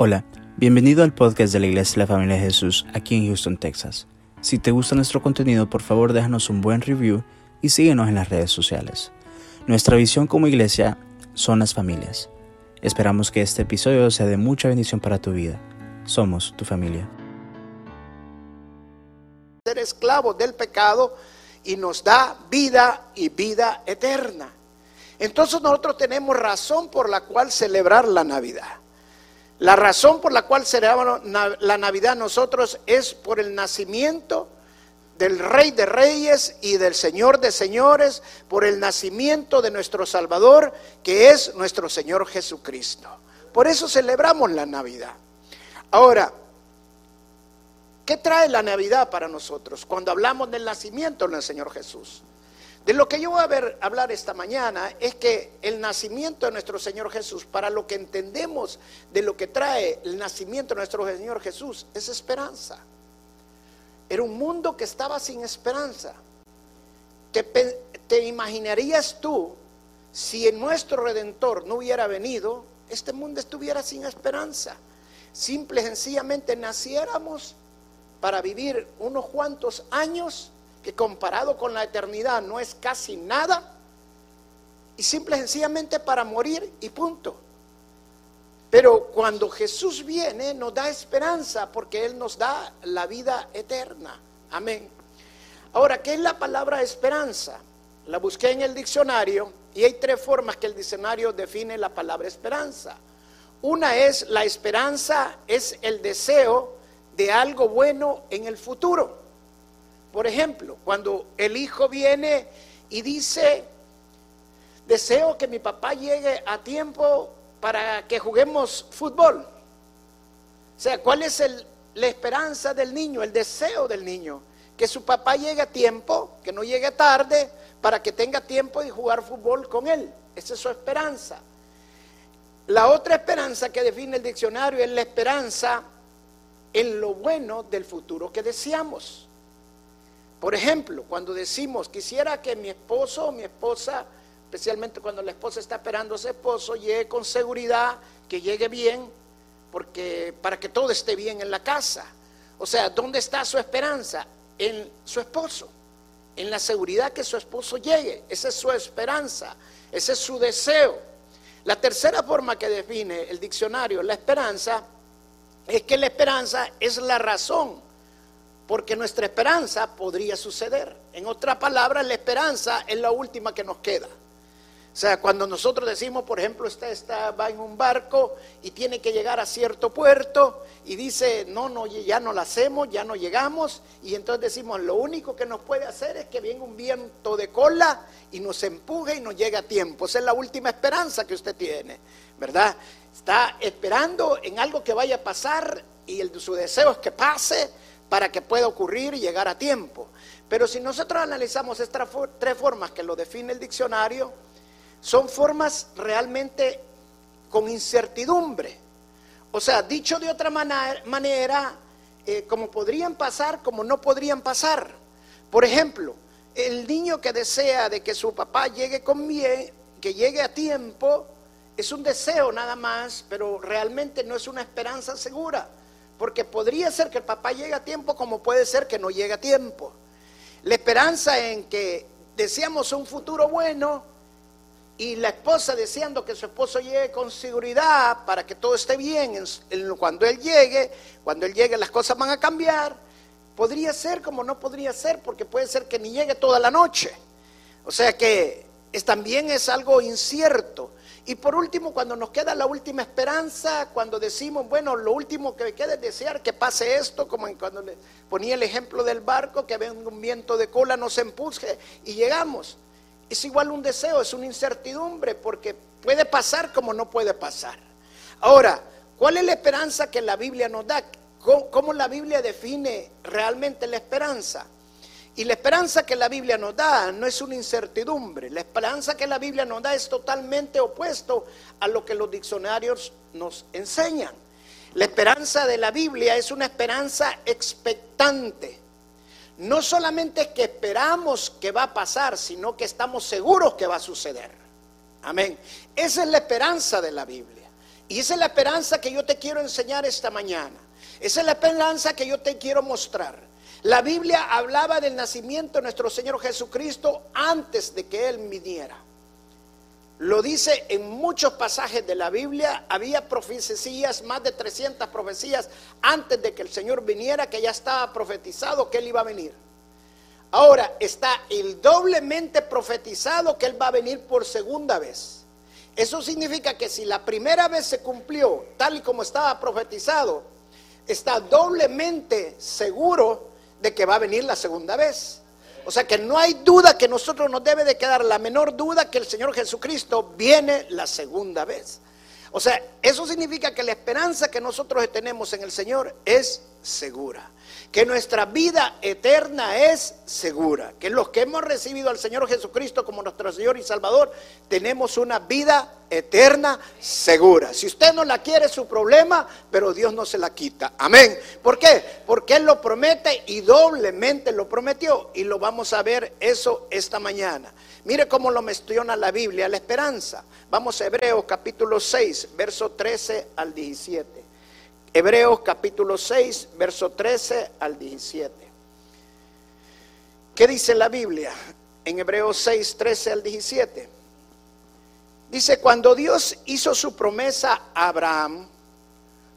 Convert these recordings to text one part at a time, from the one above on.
Hola, bienvenido al podcast de la Iglesia de la Familia de Jesús aquí en Houston, Texas. Si te gusta nuestro contenido, por favor déjanos un buen review y síguenos en las redes sociales. Nuestra visión como iglesia son las familias. Esperamos que este episodio sea de mucha bendición para tu vida. Somos tu familia. Ser esclavos del pecado y nos da vida y vida eterna. Entonces nosotros tenemos razón por la cual celebrar la Navidad. La razón por la cual celebramos la Navidad nosotros es por el nacimiento del Rey de Reyes y del Señor de Señores, por el nacimiento de nuestro Salvador, que es nuestro Señor Jesucristo. Por eso celebramos la Navidad. Ahora, ¿qué trae la Navidad para nosotros cuando hablamos del nacimiento del Señor Jesús? De lo que yo voy a ver, hablar esta mañana es que el nacimiento de nuestro Señor Jesús, para lo que entendemos de lo que trae el nacimiento de nuestro Señor Jesús, es esperanza. Era un mundo que estaba sin esperanza. ¿Te, imaginarías tú si en nuestro Redentor no hubiera venido, este mundo estuviera sin esperanza? Simple y sencillamente naciéramos para vivir unos cuantos años que comparado con la eternidad no es casi nada, y simple y sencillamente para morir y punto. Pero cuando Jesús viene nos da esperanza porque Él nos da la vida eterna. Amén. Ahora, ¿qué es la palabra esperanza? La busqué en el diccionario y hay tres formas que el diccionario define la palabra esperanza. Una es la esperanza, es el deseo de algo bueno en el futuro. Por ejemplo, cuando el hijo viene y dice, deseo que mi papá llegue a tiempo para que juguemos fútbol. O sea, ¿cuál es la esperanza del niño, el deseo del niño? Que su papá llegue a tiempo, que no llegue tarde, para que tenga tiempo de jugar fútbol con él. Esa es su esperanza. La otra esperanza que define el diccionario es la esperanza en lo bueno del futuro que deseamos. Por ejemplo, cuando decimos, quisiera que mi esposo o mi esposa, especialmente cuando la esposa está esperando a su esposo, llegue con seguridad, que llegue bien, porque para que todo esté bien en la casa. O sea, ¿dónde está su esperanza? En su esposo, en la seguridad que su esposo llegue. Esa es su esperanza, ese es su deseo. La tercera forma que define el diccionario la esperanza es que la esperanza es la razón porque nuestra esperanza podría suceder. En otras palabras, la esperanza es la última que nos queda. O sea, cuando nosotros decimos, por ejemplo, está, está, va en un barco y tiene que llegar a cierto puerto y dice, no, no, ya no lo hacemos, ya no llegamos, y entonces decimos, lo único que nos puede hacer es que venga un viento de cola y nos empuje y nos llegue a tiempo. Esa es la última esperanza que usted tiene, ¿verdad? Está esperando en algo que vaya a pasar y su deseo es que pase, para que pueda ocurrir y llegar a tiempo. Pero si nosotros analizamos estas tres formas que lo define el diccionario, son formas realmente con incertidumbre. O sea, dicho de otra manera, eh, como podrían pasar, como no podrían pasar. Por ejemplo, el niño que desea de que su papá llegue con bien, que llegue a tiempo, es un deseo nada más, pero realmente no es una esperanza segura. Porque podría ser que el papá llegue a tiempo como puede ser que no llegue a tiempo. La esperanza en que deseamos un futuro bueno y la esposa deseando que su esposo llegue con seguridad para que todo esté bien cuando él llegue, cuando él llegue las cosas van a cambiar. Podría ser como no podría ser porque puede ser que ni llegue toda la noche. O sea que es, también es algo incierto. Y por último, cuando nos queda la última esperanza, cuando decimos, bueno, lo último que me queda es desear que pase esto, como cuando le ponía el ejemplo del barco, que venga un viento de cola, nos empuje y llegamos. Es igual un deseo, es una incertidumbre, porque puede pasar como no puede pasar. Ahora, ¿cuál es la esperanza que la Biblia nos da? cómo la Biblia define realmente la esperanza? Y la esperanza que la Biblia nos da no es una incertidumbre, la esperanza que la Biblia nos da es totalmente opuesto a lo que los diccionarios nos enseñan. La esperanza de la Biblia es una esperanza expectante. No solamente es que esperamos que va a pasar, sino que estamos seguros que va a suceder. Amén. Esa es la esperanza de la Biblia. Y esa es la esperanza que yo te quiero enseñar esta mañana. Esa es la esperanza que yo te quiero mostrar. La Biblia hablaba del nacimiento de nuestro Señor Jesucristo antes de que Él viniera. Lo dice en muchos pasajes de la Biblia. Había profecías, más de 300 profecías antes de que el Señor viniera, que ya estaba profetizado que Él iba a venir. Ahora está el doblemente profetizado que Él va a venir por segunda vez. Eso significa que si la primera vez se cumplió tal y como estaba profetizado, está doblemente seguro de que va a venir la segunda vez. O sea que no hay duda que nosotros nos debe de quedar la menor duda que el Señor Jesucristo viene la segunda vez. O sea, eso significa que la esperanza que nosotros tenemos en el Señor es segura que nuestra vida eterna es segura, que los que hemos recibido al Señor Jesucristo como nuestro Señor y Salvador, tenemos una vida eterna segura. Si usted no la quiere, es su problema, pero Dios no se la quita. Amén. ¿Por qué? Porque Él lo promete y doblemente lo prometió. Y lo vamos a ver eso esta mañana. Mire cómo lo menciona la Biblia, la esperanza. Vamos a Hebreos capítulo 6, verso 13 al 17. Hebreos capítulo 6, verso 13 al 17. ¿Qué dice la Biblia en Hebreos 6, 13 al 17? Dice, cuando Dios hizo su promesa a Abraham,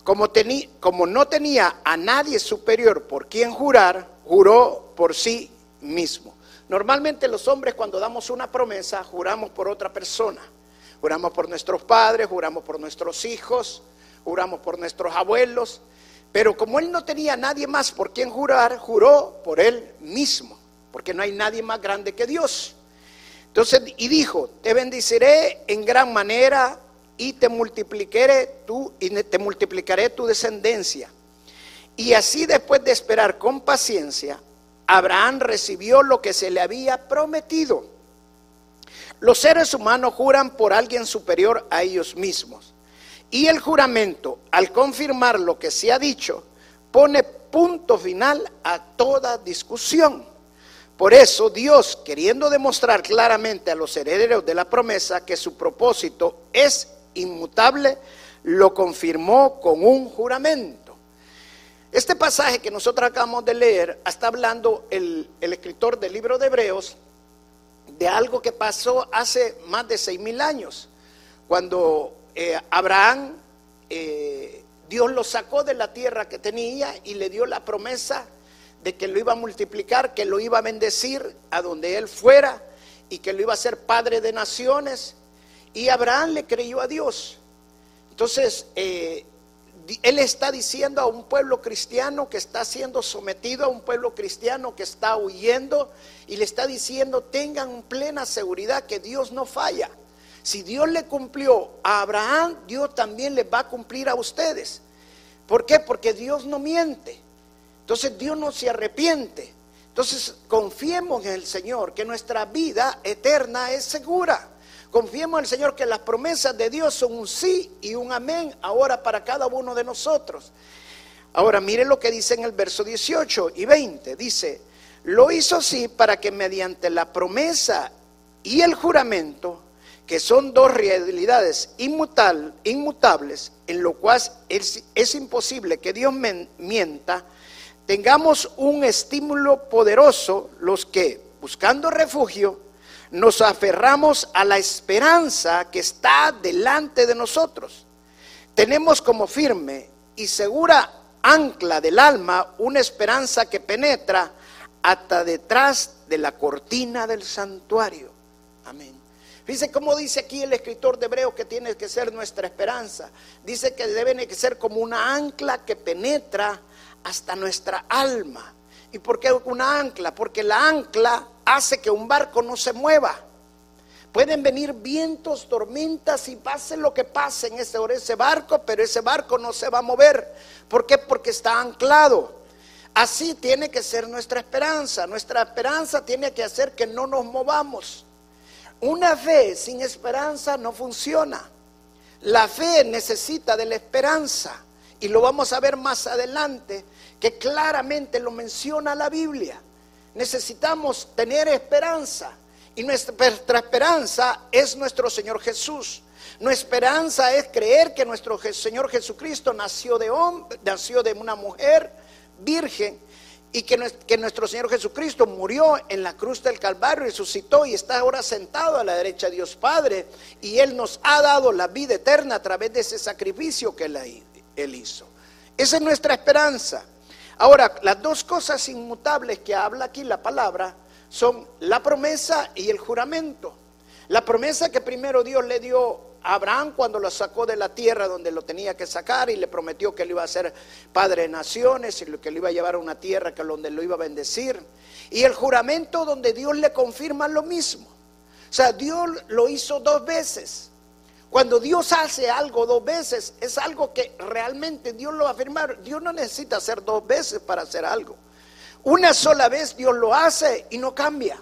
como, como no tenía a nadie superior por quien jurar, juró por sí mismo. Normalmente los hombres cuando damos una promesa, juramos por otra persona. Juramos por nuestros padres, juramos por nuestros hijos, juramos por nuestros abuelos, pero como él no tenía nadie más por quien jurar, juró por él mismo, porque no hay nadie más grande que Dios. Entonces, y dijo, te bendiciré en gran manera y te multiplicaré tu, y te multiplicaré tu descendencia. Y así después de esperar con paciencia, Abraham recibió lo que se le había prometido. Los seres humanos juran por alguien superior a ellos mismos. Y el juramento, al confirmar lo que se ha dicho, pone punto final a toda discusión. Por eso Dios, queriendo demostrar claramente a los herederos de la promesa que su propósito es inmutable, lo confirmó con un juramento. Este pasaje que nosotros acabamos de leer está hablando el, el escritor del libro de Hebreos de algo que pasó hace más de seis mil años, cuando eh, Abraham, eh, Dios lo sacó de la tierra que tenía y le dio la promesa de que lo iba a multiplicar, que lo iba a bendecir a donde él fuera y que lo iba a ser padre de naciones. Y Abraham le creyó a Dios. Entonces, eh, él está diciendo a un pueblo cristiano que está siendo sometido, a un pueblo cristiano que está huyendo, y le está diciendo, tengan plena seguridad que Dios no falla. Si Dios le cumplió a Abraham, Dios también le va a cumplir a ustedes. ¿Por qué? Porque Dios no miente. Entonces Dios no se arrepiente. Entonces confiemos en el Señor, que nuestra vida eterna es segura. Confiemos en el Señor que las promesas de Dios son un sí y un amén ahora para cada uno de nosotros. Ahora mire lo que dice en el verso 18 y 20. Dice, lo hizo así para que mediante la promesa y el juramento que son dos realidades inmutables, en lo cual es, imposible que Dios mienta, tengamos un estímulo poderoso los que, buscando refugio, nos aferramos a la esperanza que está delante de nosotros. Tenemos como firme y segura ancla del alma una esperanza que penetra hasta detrás de la cortina del santuario. Amén. Dice, como dice aquí el escritor de Hebreo que tiene que ser nuestra esperanza. Dice que debe que ser como una ancla que penetra hasta nuestra alma. ¿Y por qué una ancla? Porque la ancla hace que un barco no se mueva. Pueden venir vientos, tormentas y pase lo que pase en ese, ese barco, pero ese barco no se va a mover. ¿Por qué? Porque está anclado. Así tiene que ser nuestra esperanza. Nuestra esperanza tiene que hacer que no nos movamos. Una fe sin esperanza no funciona. La fe necesita de la esperanza. Y lo vamos a ver más adelante, que claramente lo menciona la Biblia. Necesitamos tener esperanza. Y nuestra, esperanza es nuestro Señor Jesús. Nuestra esperanza es creer que nuestro Señor Jesucristo nació de hombre, nació de una mujer virgen y que, nuestro Señor Jesucristo murió en la cruz del Calvario, resucitó y está ahora sentado a la derecha de Dios Padre y Él nos ha dado la vida eterna a través de ese sacrificio que Él hizo. Esa es nuestra esperanza. Ahora, las dos cosas inmutables que habla aquí la palabra son la promesa y el juramento. La promesa que primero Dios le dio Abraham cuando lo sacó de la tierra donde lo tenía que sacar y le prometió que él iba a ser padre de naciones y que lo iba a llevar a una tierra que donde lo iba a bendecir. Y el juramento donde Dios le confirma lo mismo. O sea, Dios lo hizo dos veces. Cuando Dios hace algo dos veces, es algo que realmente Dios lo va a. Dios no necesita hacer dos veces para hacer algo. Una sola vez Dios lo hace y no cambia.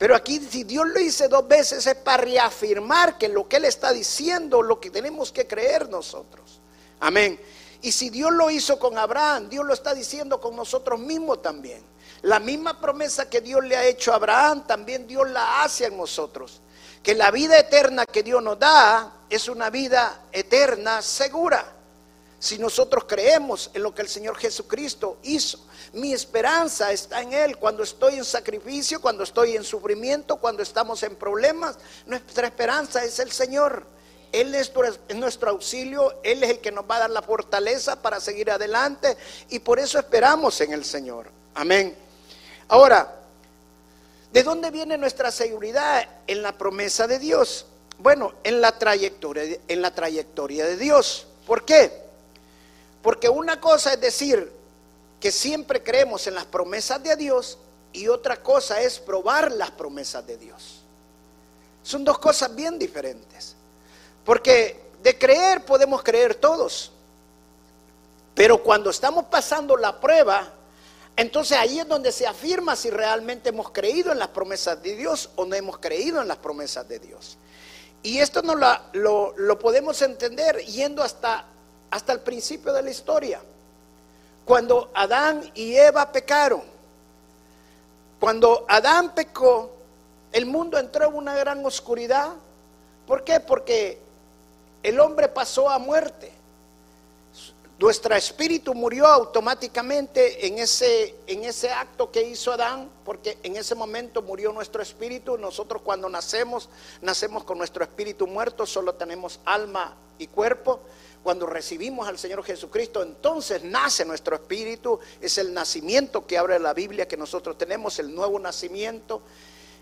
Pero aquí si Dios lo dice dos veces es para reafirmar que lo que Él está diciendo, lo que tenemos que creer nosotros. Amén. Y si Dios lo hizo con Abraham, Dios lo está diciendo con nosotros mismos también. La misma promesa que Dios le ha hecho a Abraham, también Dios la hace en nosotros. Que la vida eterna que Dios nos da es una vida eterna segura. Si nosotros creemos en lo que el Señor Jesucristo hizo. Mi esperanza está en Él. Cuando estoy en sacrificio, cuando estoy en sufrimiento, cuando estamos en problemas, nuestra esperanza es el Señor. Él es nuestro auxilio, Él es el que nos va a dar la fortaleza para seguir adelante y por eso esperamos en el Señor. Amén. Ahora, ¿de dónde viene nuestra seguridad en la promesa de Dios? Bueno, en la trayectoria, en la trayectoria de Dios. ¿Por qué? Porque una cosa es decir, que siempre creemos en las promesas de Dios y otra cosa es probar las promesas de Dios. Son dos cosas bien diferentes. Porque de creer podemos creer todos. Pero cuando estamos pasando la prueba, entonces ahí es donde se afirma si realmente hemos creído en las promesas de Dios o no hemos creído en las promesas de Dios. Y esto no lo, lo podemos entender yendo hasta, hasta el principio de la historia. Cuando Adán y Eva pecaron, cuando Adán pecó, el mundo entró en una gran oscuridad. ¿Por qué? Porque el hombre pasó a muerte. Nuestro espíritu murió automáticamente en ese, en ese acto que hizo Adán, porque en ese momento murió nuestro espíritu. Nosotros cuando nacemos, nacemos con nuestro espíritu muerto, solo tenemos alma y cuerpo. Cuando recibimos al Señor Jesucristo, entonces nace nuestro espíritu. Es el nacimiento que abre la Biblia que nosotros tenemos, el nuevo nacimiento.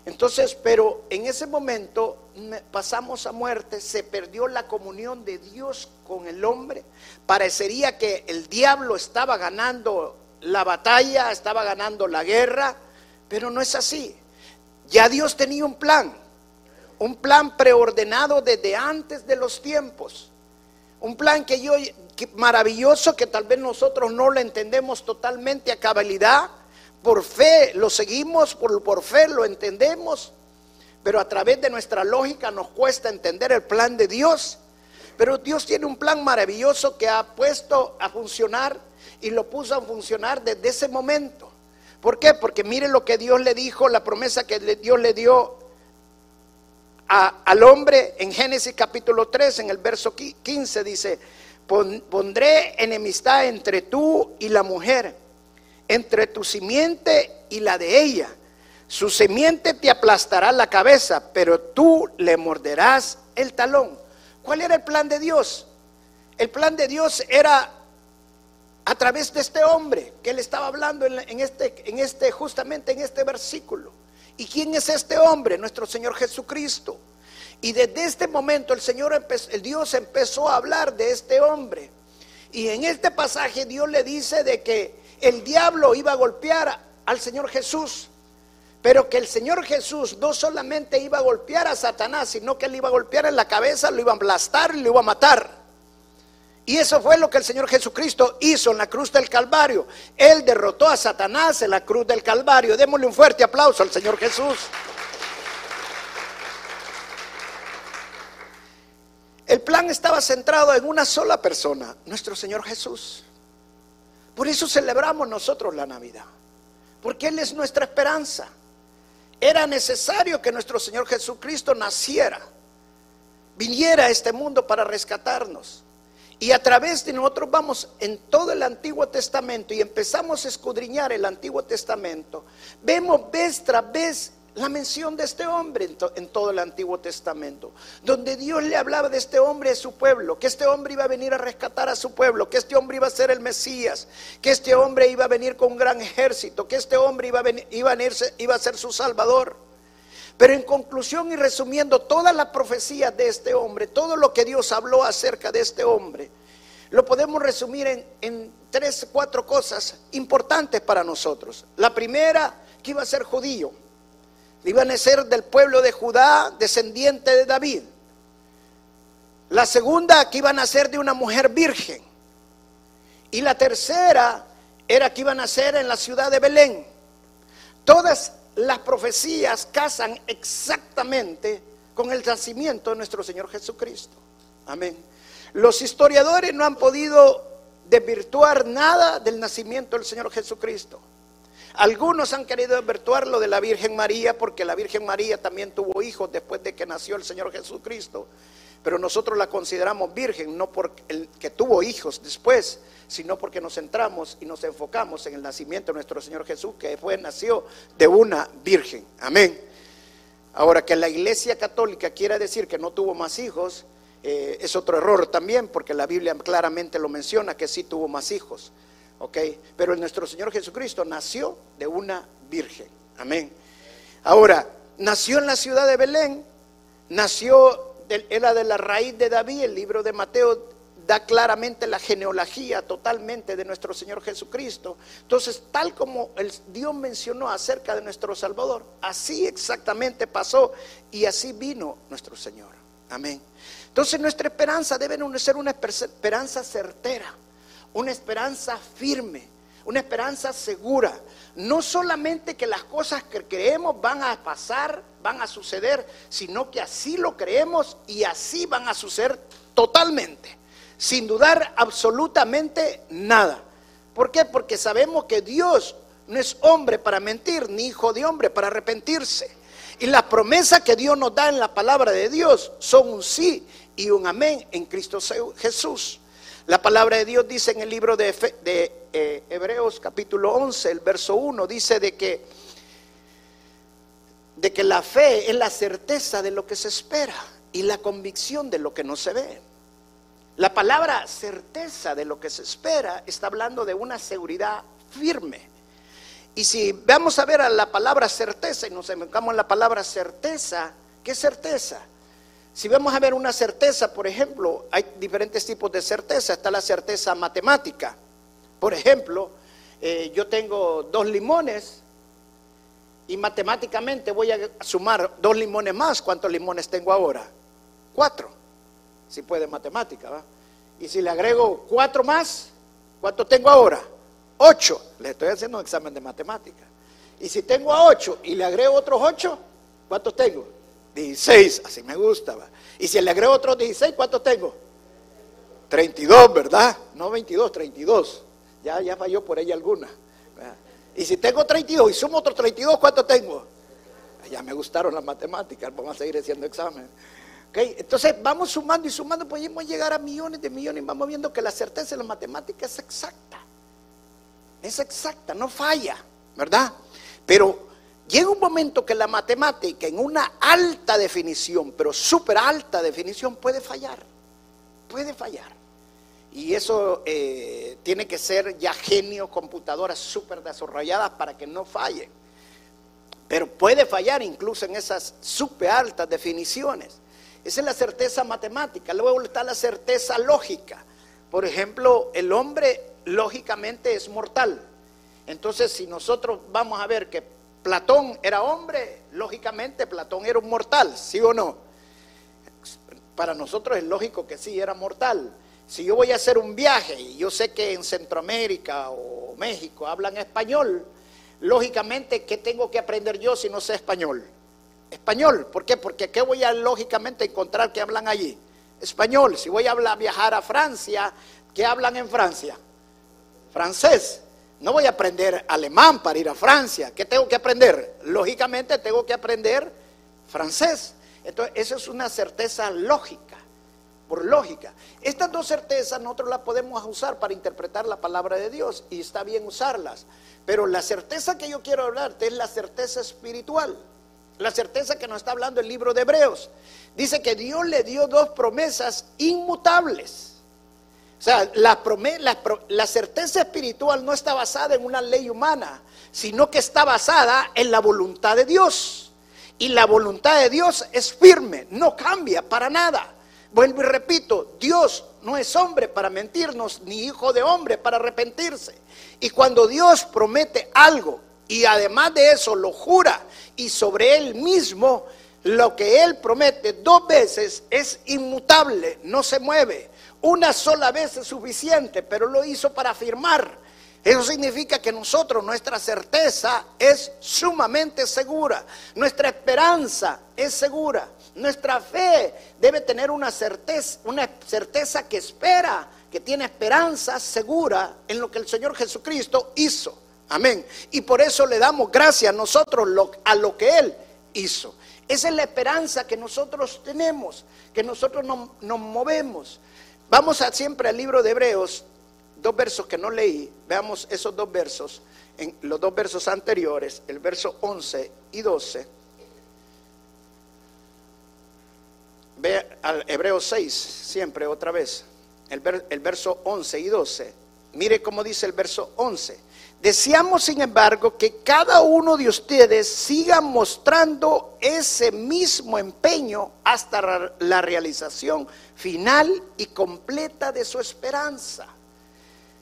Entonces, pero en ese momento pasamos a muerte, se perdió la comunión de Dios con el hombre. Parecería que el diablo estaba ganando la batalla, estaba ganando la guerra, pero no es así. Ya Dios tenía un plan, un plan preordenado desde antes de los tiempos. Un plan que yo, maravilloso, que tal vez nosotros no lo entendemos totalmente a cabalidad. Por fe lo seguimos, por, por fe lo entendemos, pero a través de nuestra lógica nos cuesta entender el plan de Dios. Pero Dios tiene un plan maravilloso que ha puesto a funcionar y lo puso a funcionar desde ese momento. ¿Por qué? Porque mire lo que Dios le dijo, la promesa que Dios le dio al hombre en Génesis capítulo 3, en el verso 15, dice, pondré enemistad entre tú y la mujer, entre tu simiente y la de ella. Su simiente te aplastará la cabeza, pero tú le morderás el talón. ¿Cuál era el plan de Dios? El plan de Dios era a través de este hombre que él estaba hablando en, este, en este, justamente en este versículo. ¿Y quién es este hombre? Nuestro Señor Jesucristo. Y desde este momento el Señor, el Dios empezó a hablar de este hombre. Y en este pasaje Dios le dice de que el diablo iba a golpear al Señor Jesús. Pero que el Señor Jesús no solamente iba a golpear a Satanás, sino que él iba a golpear en la cabeza, lo iba a aplastar y lo iba a matar. Y eso fue lo que el Señor Jesucristo hizo en la cruz del Calvario. Él derrotó a Satanás en la cruz del Calvario. Démosle un fuerte aplauso al Señor Jesús. El plan estaba centrado en una sola persona, nuestro Señor Jesús. Por eso celebramos nosotros la Navidad, porque Él es nuestra esperanza. Era necesario que nuestro Señor Jesucristo naciera viniera a este mundo para rescatarnos. Y a través de nosotros vamos en todo el Antiguo Testamento y empezamos a escudriñar el Antiguo Testamento, vemos vez tras vez la mención de este hombre en, todo el Antiguo Testamento, donde Dios le hablaba de este hombre a su pueblo, que este hombre iba a venir a rescatar a su pueblo, que este hombre iba a ser el Mesías, que este hombre iba a venir con un gran ejército, que este hombre iba a, iba a, iba a ser su Salvador. Pero en conclusión y resumiendo todas las profecías de este hombre, todo lo que Dios habló acerca de este hombre, lo podemos resumir en, en tres, cuatro cosas importantes para nosotros. La primera, que iba a ser judío, iba a nacer del pueblo de Judá, descendiente de David. La segunda, que iba a nacer de una mujer virgen. Y la tercera era que iba a nacer en la ciudad de Belén. Todas las profecías casan exactamente con el nacimiento de nuestro Señor Jesucristo. Amén. Los historiadores no han podido desvirtuar nada del nacimiento del Señor Jesucristo. Algunos han querido desvirtuar lo de la Virgen María porque la Virgen María también tuvo hijos después de que nació el Señor Jesucristo. Pero nosotros la consideramos virgen, no porque el que tuvo hijos después, sino porque nos centramos y nos enfocamos en el nacimiento de nuestro Señor Jesús, que fue, nació de una virgen. Amén. Ahora, que la iglesia católica quiera decir que no tuvo más hijos, eh, es otro error también, porque la Biblia claramente lo menciona que sí tuvo más hijos. ¿Ok? Pero nuestro Señor Jesucristo nació de una virgen. Amén. Ahora, nació en la ciudad de Belén, nació era de la raíz de David, el libro de Mateo da claramente la genealogía totalmente de nuestro Señor Jesucristo. Entonces, tal como el Dios mencionó acerca de nuestro Salvador, así exactamente pasó y así vino nuestro Señor. Amén. Entonces, nuestra esperanza debe ser una esperanza certera, una esperanza firme, una esperanza segura. No solamente que las cosas que creemos van a pasar, van a suceder, sino que así lo creemos y así van a suceder totalmente, sin dudar absolutamente nada. ¿Por qué? Porque sabemos que Dios no es hombre para mentir, ni hijo de hombre para arrepentirse. Y las promesas que Dios nos da en la palabra de Dios son un sí y un amén en Cristo Jesús. La palabra de Dios dice en el libro de, eh, Hebreos capítulo 11, el verso 1, dice de que, de que la fe es la certeza de lo que se espera y la convicción de lo que no se ve. La palabra certeza de lo que se espera está hablando de una seguridad firme. Y si vamos a ver a la palabra certeza y nos enfocamos en la palabra certeza, ¿qué certeza? Si vamos a ver una certeza, por ejemplo, hay diferentes tipos de certeza. Está la certeza matemática. Por ejemplo, eh, yo tengo dos limones y matemáticamente voy a sumar dos limones más. ¿Cuántos limones tengo ahora? Cuatro. Si puede matemática, ¿va? Y si le agrego cuatro más, ¿cuánto tengo ahora? Ocho. Le estoy haciendo un examen de matemática. Y si tengo a ocho y le agrego otros ocho, ¿cuántos tengo? 16, así me gusta. Y si le agrego otros 16, ¿cuántos tengo? 32, ¿verdad? No 22, 32. Ya, ya falló por ahí alguna. Y si tengo 32 y sumo otros 32, ¿cuántos tengo? Ya me gustaron las matemáticas, vamos a seguir haciendo examen. Okay, entonces vamos sumando y sumando, podemos llegar a millones de millones y vamos viendo que la certeza de la matemática es exacta. Es exacta, no falla, ¿verdad? Pero Llega un momento que la matemática en una alta definición, pero súper alta definición, puede fallar. Puede fallar. Y eso eh, tiene que ser ya genio, computadoras súper desarrolladas para que no fallen. Pero puede fallar incluso en esas súper altas definiciones. Esa es la certeza matemática. Luego está la certeza lógica. Por ejemplo, el hombre lógicamente es mortal. Entonces, si nosotros vamos a ver que Platón era hombre, lógicamente Platón era un mortal, ¿sí o no? Para nosotros es lógico que sí, era mortal. Si yo voy a hacer un viaje y yo sé que en Centroamérica o México hablan español, lógicamente, ¿qué tengo que aprender yo si no sé español? Español, ¿por qué? Porque ¿qué voy a lógicamente encontrar que hablan allí? Español. Si voy a viajar a Francia, ¿qué hablan en Francia? Francés. No voy a aprender alemán para ir a Francia. ¿Qué tengo que aprender? Lógicamente tengo que aprender francés. Entonces, eso es una certeza lógica, por lógica. Estas dos certezas nosotros las podemos usar para interpretar la palabra de Dios y está bien usarlas. Pero la certeza que yo quiero hablarte es la certeza espiritual, la certeza que nos está hablando el libro de Hebreos. Dice que Dios le dio dos promesas inmutables. O sea, la, la, certeza espiritual no está basada en una ley humana, sino que está basada en la voluntad de Dios. Y la voluntad de Dios es firme, no cambia para nada. Vuelvo y repito, Dios no es hombre para mentirnos, ni hijo de hombre para arrepentirse. Y cuando Dios promete algo y además de eso lo jura y sobre él mismo, lo que él promete dos veces es inmutable, no se mueve. Una sola vez es suficiente, pero lo hizo para afirmar. Eso significa que nosotros, nuestra certeza es sumamente segura, nuestra esperanza es segura, nuestra fe debe tener una certeza, una certeza que espera, que tiene esperanza segura en lo que el Señor Jesucristo hizo. Amén. Y por eso le damos gracias nosotros a lo que Él hizo. Esa es la esperanza que nosotros tenemos, que nosotros nos, nos movemos. Vamos a siempre al libro de Hebreos, dos versos que no leí, veamos esos dos versos, en los dos versos anteriores, el verso 11 y 12. Ve al Hebreos 6, siempre otra vez, el, el verso 11 y 12. Mire cómo dice el verso 11. Deseamos, sin embargo, que cada uno de ustedes siga mostrando ese mismo empeño hasta la realización final y completa de su esperanza.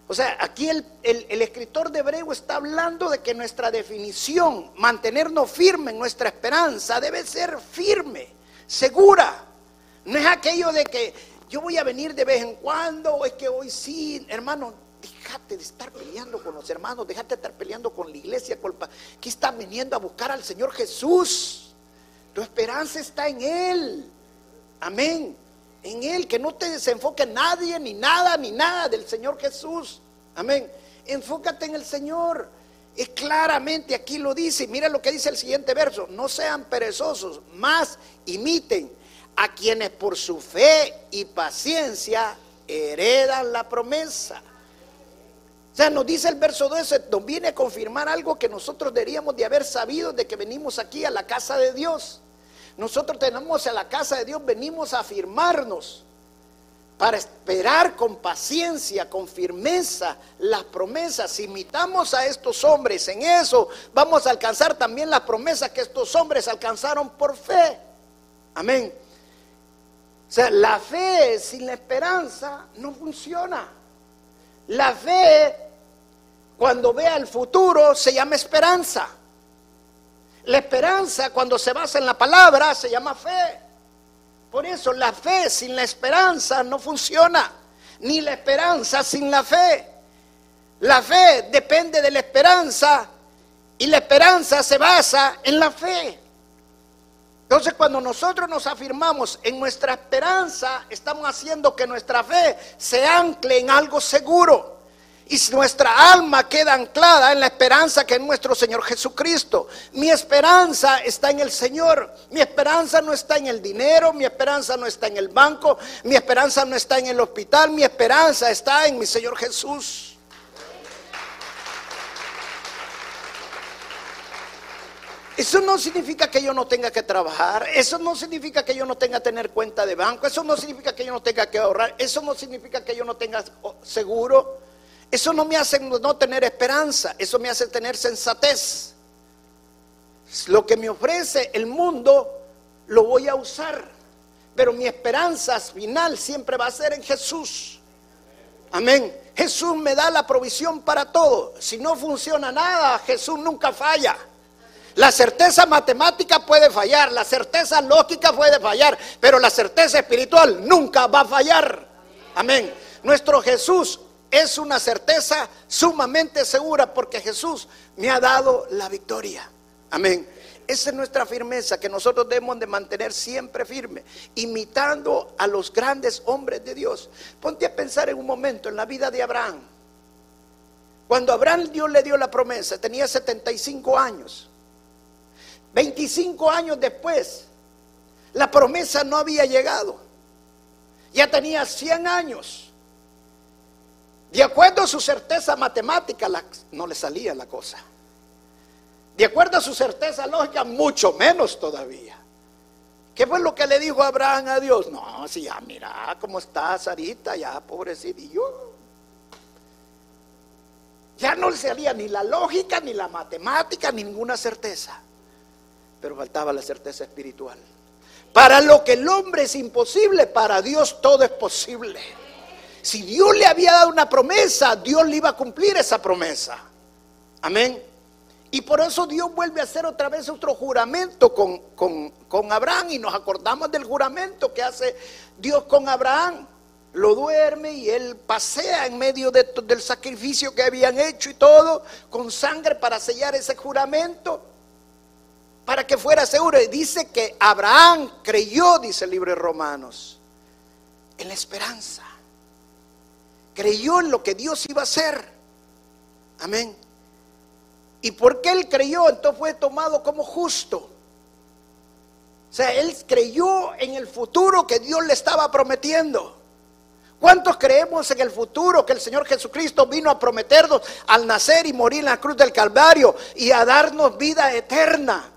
O sea, aquí el, escritor de Hebreo está hablando de que nuestra definición, mantenernos firme en nuestra esperanza, debe ser firme, segura. No es aquello de que yo voy a venir de vez en cuando, o es que hoy sí, hermano, Déjate de estar peleando con los hermanos, déjate de estar peleando con la iglesia. Con ¿Qué están viniendo a buscar al Señor Jesús? Tu esperanza está en Él. Amén. En Él, que no te desenfoque nadie, ni nada, ni nada del Señor Jesús. Amén. Enfócate en el Señor. Es claramente aquí lo dice. Mira lo que dice el siguiente verso. No sean perezosos, más imiten a quienes por su fe y paciencia heredan la promesa. O sea, nos dice el verso 12, nos viene a confirmar algo que nosotros deberíamos de haber sabido de que venimos aquí a la casa de Dios. Nosotros tenemos a la casa de Dios, venimos a afirmarnos para esperar con paciencia, con firmeza las promesas. Si imitamos a estos hombres en eso, vamos a alcanzar también las promesas que estos hombres alcanzaron por fe. Amén. O sea, la fe sin la esperanza no funciona. La fe cuando vea el futuro se llama esperanza. La esperanza cuando se basa en la palabra se llama fe. Por eso la fe sin la esperanza no funciona, ni la esperanza sin la fe. La fe depende de la esperanza y la esperanza se basa en la fe. Entonces cuando nosotros nos afirmamos en nuestra esperanza, estamos haciendo que nuestra fe se ancle en algo seguro. Y nuestra alma queda anclada en la esperanza que es nuestro Señor Jesucristo. Mi esperanza está en el Señor. Mi esperanza no está en el dinero, mi esperanza no está en el banco, mi esperanza no está en el hospital, mi esperanza está en mi Señor Jesús. Eso no significa que yo no tenga que trabajar, eso no significa que yo no tenga que tener cuenta de banco, eso no significa que yo no tenga que ahorrar, eso no significa que yo no tenga seguro. Eso no me hace no tener esperanza, eso me hace tener sensatez. Lo que me ofrece el mundo lo voy a usar, pero mi esperanza final siempre va a ser en Jesús. Amén. Jesús me da la provisión para todo. Si no funciona nada, Jesús nunca falla. La certeza matemática puede fallar, la certeza lógica puede fallar, pero la certeza espiritual nunca va a fallar. Amén. Nuestro Jesús es una certeza sumamente segura porque Jesús me ha dado la victoria. Amén. Esa es nuestra firmeza que nosotros debemos de mantener siempre firme, imitando a los grandes hombres de Dios. Ponte a pensar en un momento en la vida de Abraham. Cuando Abraham Dios le dio la promesa, tenía 75 años. 25 años después, La promesa no había llegado. Ya tenía 100 años. De acuerdo a su certeza matemática, no le salía la cosa. De acuerdo a su certeza lógica, mucho menos todavía. ¿Qué fue lo que le dijo Abraham a Dios? No, si ya mira cómo está Sarita, ya pobrecillo. Ya no le salía ni la lógica, ni la matemática, ni ninguna certeza. Pero faltaba la certeza espiritual. Para lo que el hombre es imposible, para Dios todo es posible. Si Dios le había dado una promesa, Dios le iba a cumplir esa promesa. Amén. Y por eso Dios vuelve a hacer otra vez otro juramento con, con, Abraham y nos acordamos del juramento que hace Dios con Abraham. Lo duerme y él pasea en medio del sacrificio que habían hecho y todo, con sangre para sellar ese juramento, para que fuera seguro. Y dice que Abraham creyó, dice el Romanos, en la esperanza. Creyó en lo que Dios iba a hacer. Amén. Y porque él creyó, entonces fue tomado como justo. O sea, él creyó en el futuro que Dios le estaba prometiendo. ¿Cuántos creemos en el futuro que el Señor Jesucristo vino a prometernos al nacer y morir en la cruz del Calvario y a darnos vida eterna?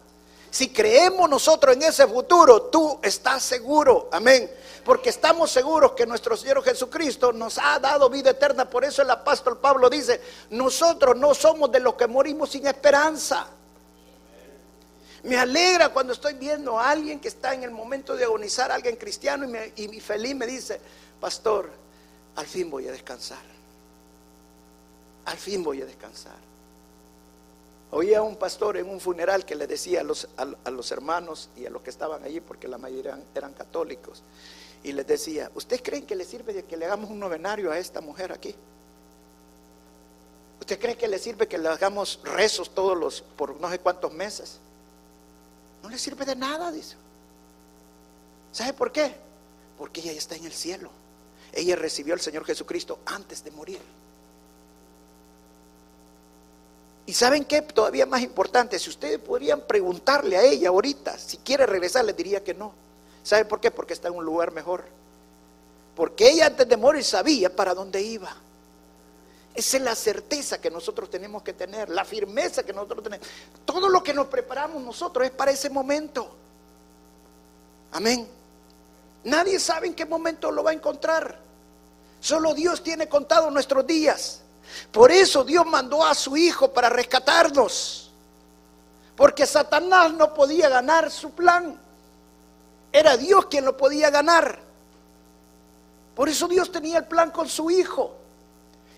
Si creemos nosotros en ese futuro, tú estás seguro. Amén porque estamos seguros que nuestro Señor Jesucristo nos ha dado vida eterna. Por eso el apóstol Pablo dice, nosotros no somos de los que morimos sin esperanza. Me alegra cuando estoy viendo a alguien que está en el momento de agonizar, alguien cristiano, y, y feliz me dice, pastor, al fin voy a descansar. Al fin voy a descansar. Oía a un pastor en un funeral que le decía a los, a los, hermanos y a los que estaban allí, porque la mayoría eran católicos, y les decía, ¿ustedes creen que le sirve de que le hagamos un novenario a esta mujer aquí? ¿Usted cree que le sirve que le hagamos rezos todos los, por no sé cuántos meses? No le sirve de nada, dice. ¿Sabe por qué? Porque ella ya está en el cielo. Ella recibió al Señor Jesucristo antes de morir. Y saben qué, todavía más importante, si ustedes podrían preguntarle a ella ahorita, si quiere regresar, le diría que no. ¿Sabe por qué? Porque está en un lugar mejor. Porque ella antes de morir sabía para dónde iba. Esa es la certeza que nosotros tenemos que tener, la firmeza que nosotros tenemos. Todo lo que nos preparamos nosotros es para ese momento. Amén. Nadie sabe en qué momento lo va a encontrar. Solo Dios tiene contado nuestros días. Por eso Dios mandó a su Hijo para rescatarnos. Porque Satanás no podía ganar su plan. Era Dios quien lo podía ganar. Por eso Dios tenía el plan con su Hijo.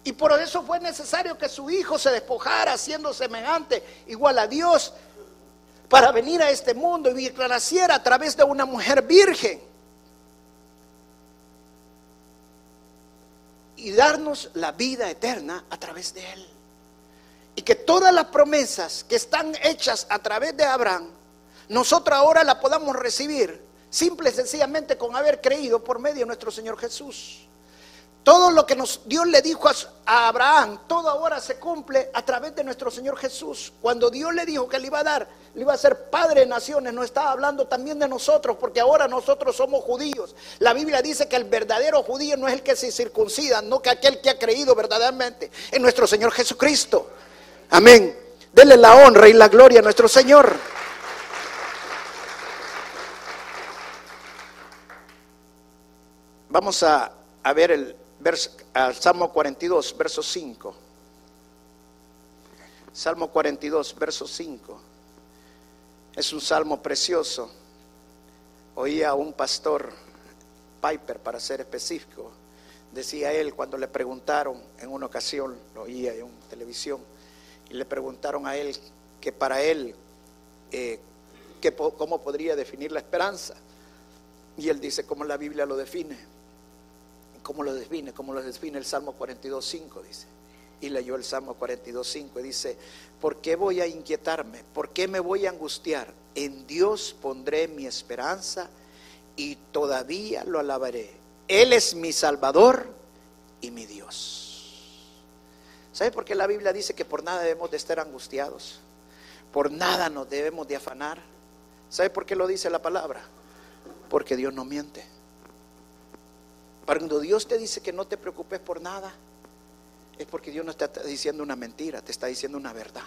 Y por eso fue necesario que su Hijo se despojara siendo semejante, igual a Dios, para venir a este mundo y declarasiera a través de una mujer virgen. Y darnos la vida eterna a través de Él. Y que todas las promesas que están hechas a través de Abraham, nosotros ahora las podamos recibir Simple y sencillamente con haber creído por medio de nuestro Señor Jesús. Todo lo que nos, Dios le dijo a, Abraham, todo ahora se cumple a través de nuestro Señor Jesús. Cuando Dios le dijo que le iba a dar, le iba a ser padre de naciones, no estaba hablando también de nosotros, porque ahora nosotros somos judíos. La Biblia dice que el verdadero judío no es el que se circuncida, no que aquel que ha creído verdaderamente en nuestro Señor Jesucristo. Amén. Dele la honra y la gloria a nuestro Señor. Vamos a, ver el Salmo 42, verso 5. Salmo 42, verso 5. Es un salmo precioso. Oía a un pastor, Piper para ser específico, decía él cuando le preguntaron en una ocasión, lo oía en televisión, y le preguntaron a él que para él, eh, cómo podría definir la esperanza. Y él dice, como la Biblia lo define, ¿Cómo lo define? ¿Cómo lo define el Salmo 42.5? Dice. Y leyó el Salmo 42.5 y dice, ¿por qué voy a inquietarme? ¿Por qué me voy a angustiar? En Dios pondré mi esperanza y todavía lo alabaré. Él es mi Salvador y mi Dios. ¿Sabe por qué la Biblia dice que por nada debemos de estar angustiados? Por nada nos debemos de afanar. ¿Sabe por qué lo dice la palabra? porque Dios no miente. Cuando Dios te dice que no te preocupes por nada, es porque Dios no está diciendo una mentira, te está diciendo una verdad.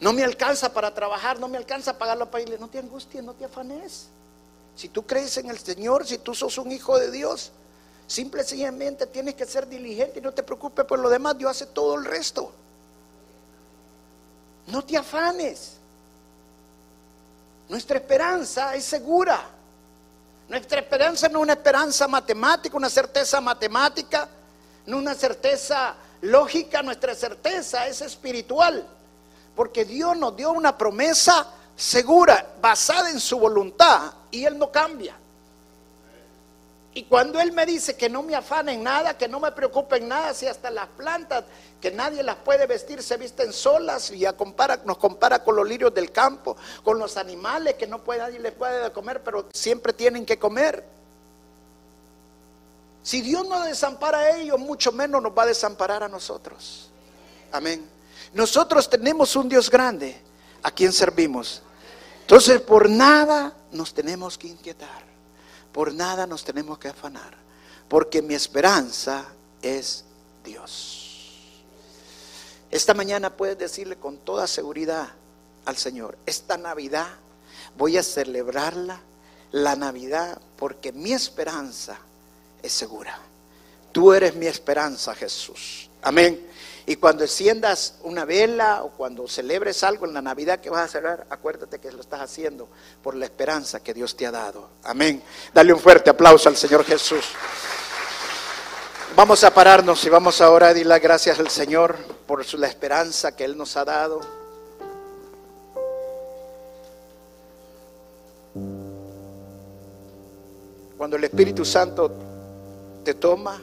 No me alcanza para trabajar, no me alcanza para pagar la país. No te angusties, no te afanes. Si tú crees en el Señor, si tú sos un hijo de Dios, simple y sencillamente tienes que ser diligente y no te preocupes por lo demás. Dios hace todo el resto. No te afanes. Nuestra esperanza es segura. Nuestra esperanza no es una esperanza matemática, una certeza matemática, no una certeza lógica, nuestra certeza es espiritual. Porque Dios nos dio una promesa segura, basada en su voluntad, y Él no cambia. Y cuando Él me dice que no me afane en nada, que no me preocupe en nada, si hasta las plantas, que nadie las puede vestir, se visten solas, y nos compara con los lirios del campo, con los animales que no puede, nadie les puede comer, pero siempre tienen que comer. Si Dios no desampara a ellos, mucho menos nos va a desamparar a nosotros. Amén. Nosotros tenemos un Dios grande a quien servimos. Entonces, por nada nos tenemos que inquietar. Por nada nos tenemos que afanar, porque mi esperanza es Dios. Esta mañana puedes decirle con toda seguridad al Señor, esta Navidad voy a celebrarla, la Navidad, porque mi esperanza es segura. Tú eres mi esperanza, Jesús. Amén. Y cuando enciendas una vela o cuando celebres algo en la Navidad que vas a celebrar, acuérdate que lo estás haciendo por la esperanza que Dios te ha dado. Amén. Dale un fuerte aplauso al Señor Jesús. Vamos a pararnos y vamos ahora a las gracias al Señor por la esperanza que Él nos ha dado. Cuando el Espíritu Santo te toma,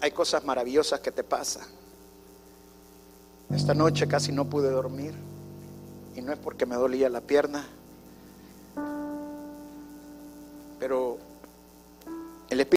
hay cosas maravillosas que te pasan. Esta noche casi no pude dormir y no es porque me dolía la pierna, pero el Espíritu